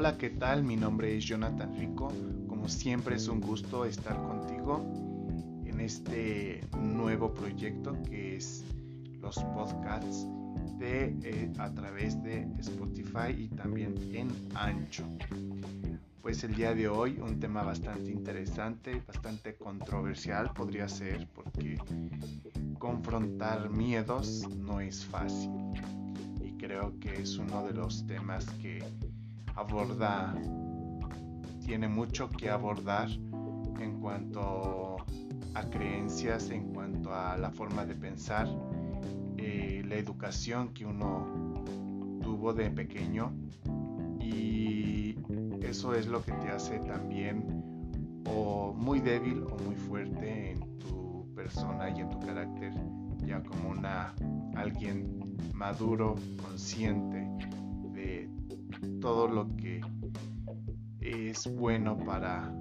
Hola, ¿qué tal? Mi nombre es Jonathan Rico. Como siempre es un gusto estar contigo en este nuevo proyecto que es los podcasts de, eh, a través de Spotify y también en Ancho. Pues el día de hoy un tema bastante interesante, bastante controversial podría ser porque confrontar miedos no es fácil y creo que es uno de los temas que aborda, tiene mucho que abordar en cuanto a creencias, en cuanto a la forma de pensar, eh, la educación que uno tuvo de pequeño. Y eso es lo que te hace también o muy débil o muy fuerte en tu persona y en tu carácter ya como una alguien maduro, consciente todo lo que es bueno para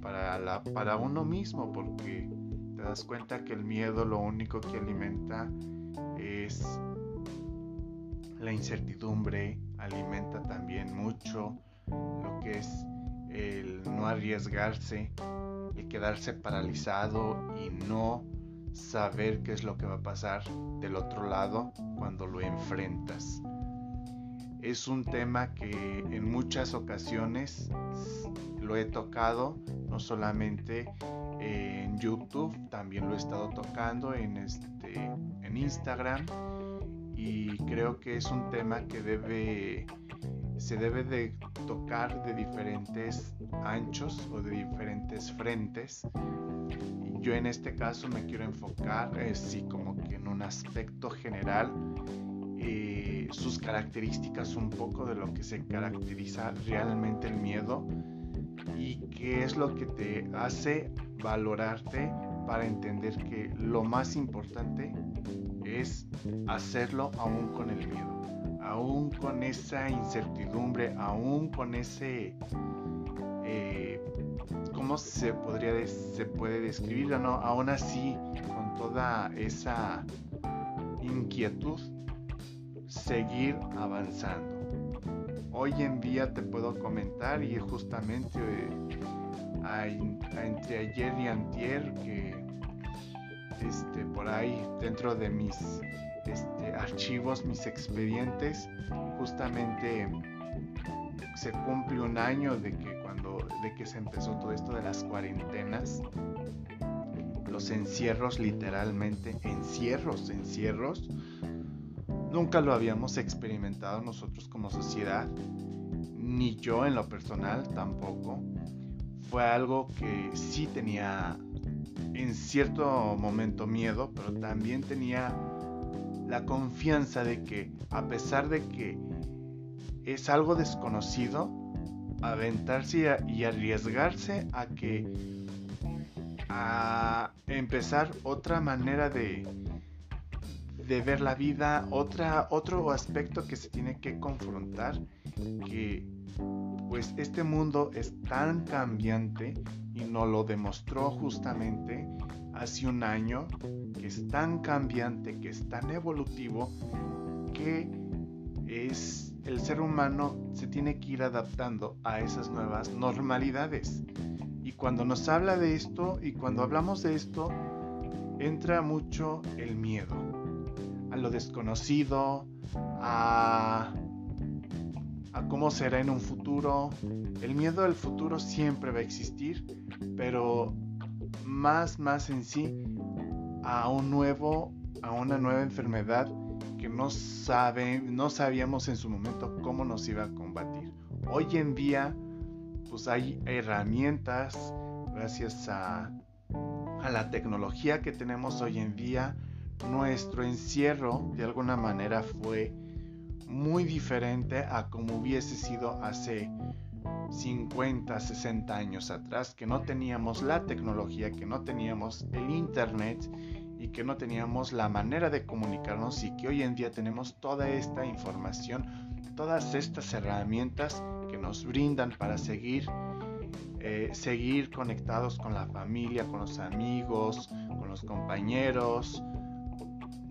para, para uno mismo porque te das cuenta que el miedo lo único que alimenta es la incertidumbre, alimenta también mucho lo que es el no arriesgarse, el quedarse paralizado y no saber qué es lo que va a pasar del otro lado cuando lo enfrentas. Es un tema que en muchas ocasiones lo he tocado, no solamente en YouTube, también lo he estado tocando en, este, en Instagram y creo que es un tema que debe se debe de tocar de diferentes anchos o de diferentes frentes. Yo en este caso me quiero enfocar eh, sí como que en un aspecto general eh, sus características un poco de lo que se caracteriza realmente el miedo y qué es lo que te hace valorarte para entender que lo más importante es hacerlo aún con el miedo, aún con esa incertidumbre, aún con ese, eh, ¿cómo se podría, se puede describir? No, aún así, con toda esa inquietud, seguir avanzando. Hoy en día te puedo comentar y justamente eh, entre ayer y antier que este, por ahí dentro de mis este, archivos, mis expedientes, justamente se cumple un año de que cuando de que se empezó todo esto de las cuarentenas, los encierros literalmente, encierros, encierros, nunca lo habíamos experimentado nosotros como sociedad, ni yo en lo personal tampoco. Fue algo que sí tenía en cierto momento miedo, pero también tenía la confianza de que a pesar de que es algo desconocido, aventarse y arriesgarse a que a empezar otra manera de, de ver la vida, otra, otro aspecto que se tiene que confrontar, que pues este mundo es tan cambiante y nos lo demostró justamente hace un año, que es tan cambiante, que es tan evolutivo, que es el ser humano se tiene que ir adaptando a esas nuevas normalidades. Y cuando nos habla de esto y cuando hablamos de esto, entra mucho el miedo lo desconocido, a a cómo será en un futuro. El miedo al futuro siempre va a existir, pero más, más en sí a un nuevo, a una nueva enfermedad que no sabe, no sabíamos en su momento cómo nos iba a combatir. Hoy en día, pues hay herramientas gracias a la tecnología que tenemos hoy en día. Nuestro encierro de alguna manera fue muy diferente a como hubiese sido hace 50, 60 años atrás, que no teníamos la tecnología, que no teníamos el internet y que no teníamos la manera de comunicarnos y que hoy en día tenemos toda esta información, todas estas herramientas que nos brindan para seguir, eh, seguir conectados con la familia, con los amigos, con los compañeros,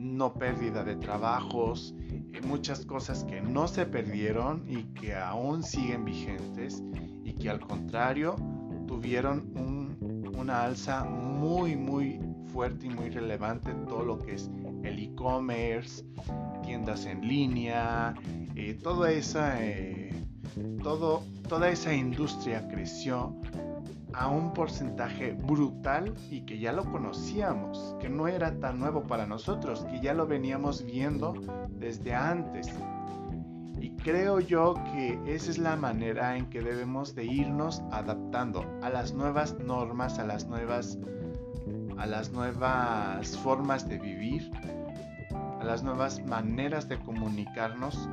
no pérdida de trabajos, eh, muchas cosas que no se perdieron y que aún siguen vigentes y que al contrario tuvieron una alza muy muy fuerte y muy relevante todo lo que es el e-commerce, tiendas en línea, eh, toda esa eh, todo, toda esa industria creció a un porcentaje brutal y que ya lo conocíamos, que no era tan nuevo para nosotros, que ya lo veníamos viendo desde antes. Y creo yo que esa es la manera en que debemos de irnos adaptando a las nuevas normas, a las nuevas a las nuevas formas de vivir, a las nuevas maneras de comunicarnos,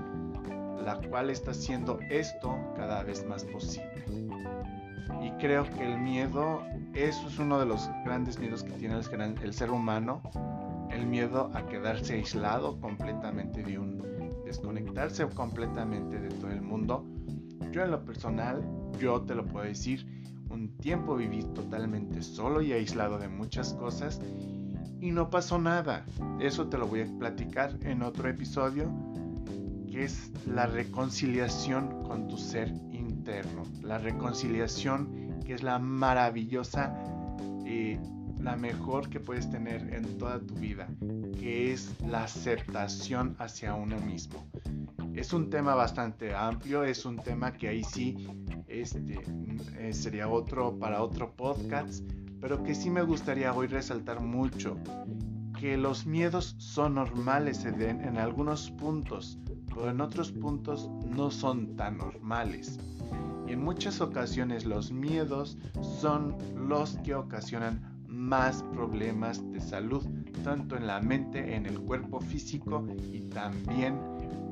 la cual está haciendo esto cada vez más posible y creo que el miedo, eso es uno de los grandes miedos que tiene el, ser humano, el miedo a quedarse aislado completamente de un, desconectarse completamente de todo el mundo. Yo en lo personal, yo te lo puedo decir, un tiempo viví totalmente solo y aislado de muchas cosas y no pasó nada. Eso te lo voy a platicar en otro episodio, que es la reconciliación con tu ser la reconciliación que es la maravillosa, y la mejor que puedes tener en toda tu vida, que es la aceptación hacia uno mismo. Es un tema bastante amplio, es un tema que ahí sí este, eh, sería otro para otro podcast, pero que sí me gustaría hoy resaltar mucho que los miedos son normales en algunos puntos, pero en otros puntos no son tan normales. Y en muchas ocasiones los miedos son los que ocasionan más problemas de salud, tanto en la mente, en el cuerpo físico y también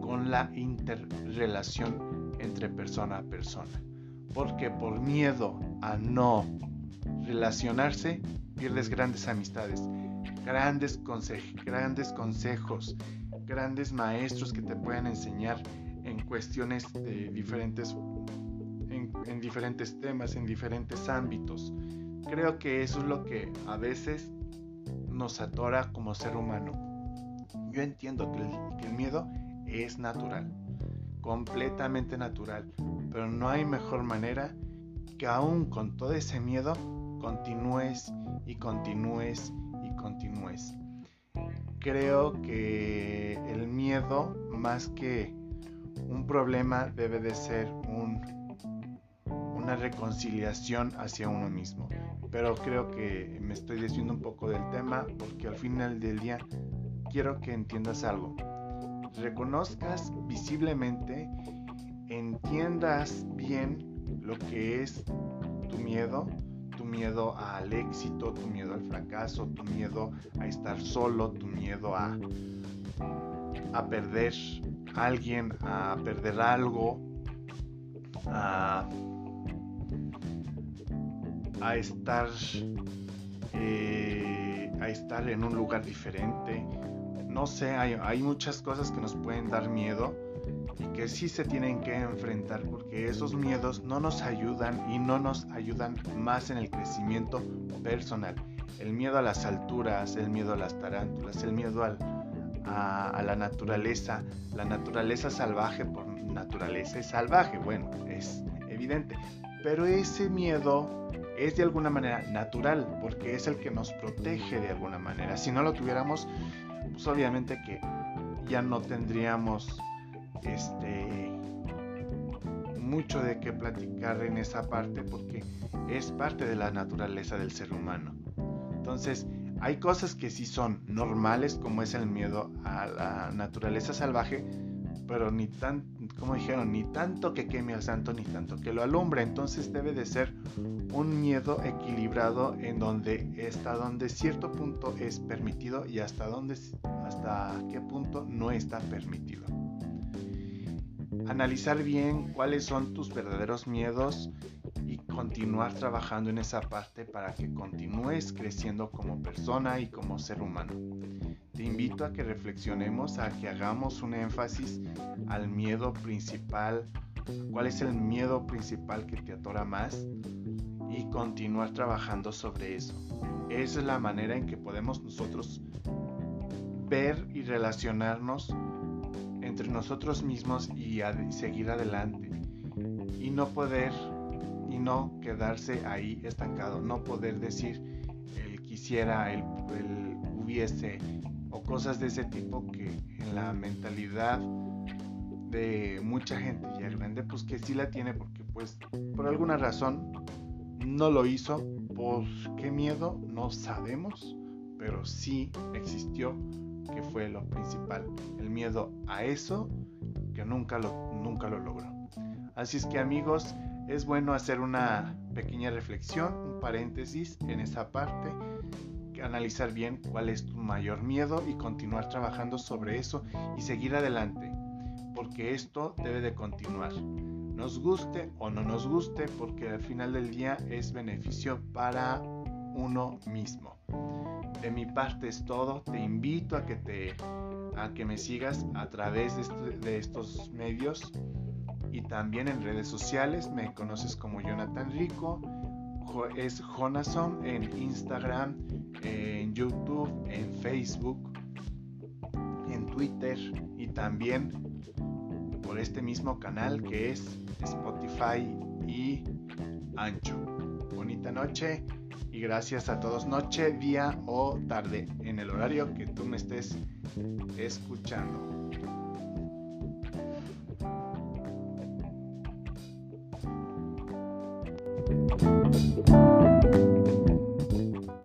con la interrelación entre persona a persona. Porque por miedo a no relacionarse, pierdes grandes amistades, grandes, grandes consejos, grandes maestros que te pueden enseñar en cuestiones de diferentes en, diferentes temas, en diferentes ámbitos. Creo que eso es lo que a veces nos atora como ser humano. Yo entiendo que el, que el miedo es natural, completamente natural, pero no hay mejor manera que aún con todo ese miedo continúes y continúes y continúes. Creo que el miedo más que un problema debe de ser un reconciliación hacia uno mismo. Pero creo que me estoy desviando un poco del tema porque al final del día quiero que entiendas algo. Reconozcas visiblemente, entiendas bien lo que es tu miedo, tu miedo al éxito, tu miedo al fracaso, tu miedo a estar solo, tu miedo a, a perder a alguien, a perder algo, a a estar, eh, a estar en un lugar diferente. No sé, hay, hay muchas cosas que nos pueden dar miedo y que sí se tienen que enfrentar porque esos miedos no nos ayudan y no nos ayudan más en el crecimiento personal. El miedo a las alturas, el miedo a las tarántulas, el miedo a, a, la naturaleza, la naturaleza salvaje por naturaleza es salvaje, bueno, es evidente, pero ese miedo es de alguna manera natural, porque es el que nos protege de alguna manera. Si no lo tuviéramos, pues obviamente que ya no tendríamos este mucho de qué platicar en esa parte porque es parte de la naturaleza del ser humano. Entonces, hay cosas que sí son normales, como es el miedo a la naturaleza salvaje, pero ni tan, como dijeron, ni tanto que queme al santo, ni tanto que lo alumbre. Entonces debe de ser un miedo equilibrado en donde hasta donde cierto punto es permitido y hasta donde hasta qué punto no está permitido. Analizar bien cuáles son tus verdaderos miedos y continuar trabajando en esa parte para que continúes creciendo como persona y como ser humano. Te invito a que reflexionemos, a que hagamos un énfasis al miedo principal, cuál es el miedo principal que te atora más y continuar trabajando sobre eso. Esa es la manera en que podemos nosotros ver y relacionarnos entre nosotros mismos y seguir adelante. Y no poder y no quedarse ahí estancado, no poder decir el quisiera, el, hubiese o cosas de ese tipo que en la mentalidad de mucha gente ya grande pues que sí la tiene porque pues por alguna razón no lo hizo, pues qué miedo, no sabemos, pero sí existió que fue lo principal, el miedo a eso que nunca lo, nunca lo logró. Así es que amigos, es bueno hacer una pequeña reflexión, un paréntesis en esa parte, analizar bien cuál es tu mayor miedo y continuar trabajando sobre eso y seguir adelante, porque esto debe de continuar. Nos guste o no nos guste, porque al final del día es beneficio para uno mismo. De mi parte es todo. Te invito a que te a que me sigas a través de, este, estos medios y también en redes sociales. Me conoces como Jonathan Rico. Es Jonason en Instagram, en YouTube, en Facebook, en Twitter y también por este mismo canal que es Spotify y Ancho. Bonita noche y gracias a todos, noche, día o tarde, en el horario que tú me estés escuchando.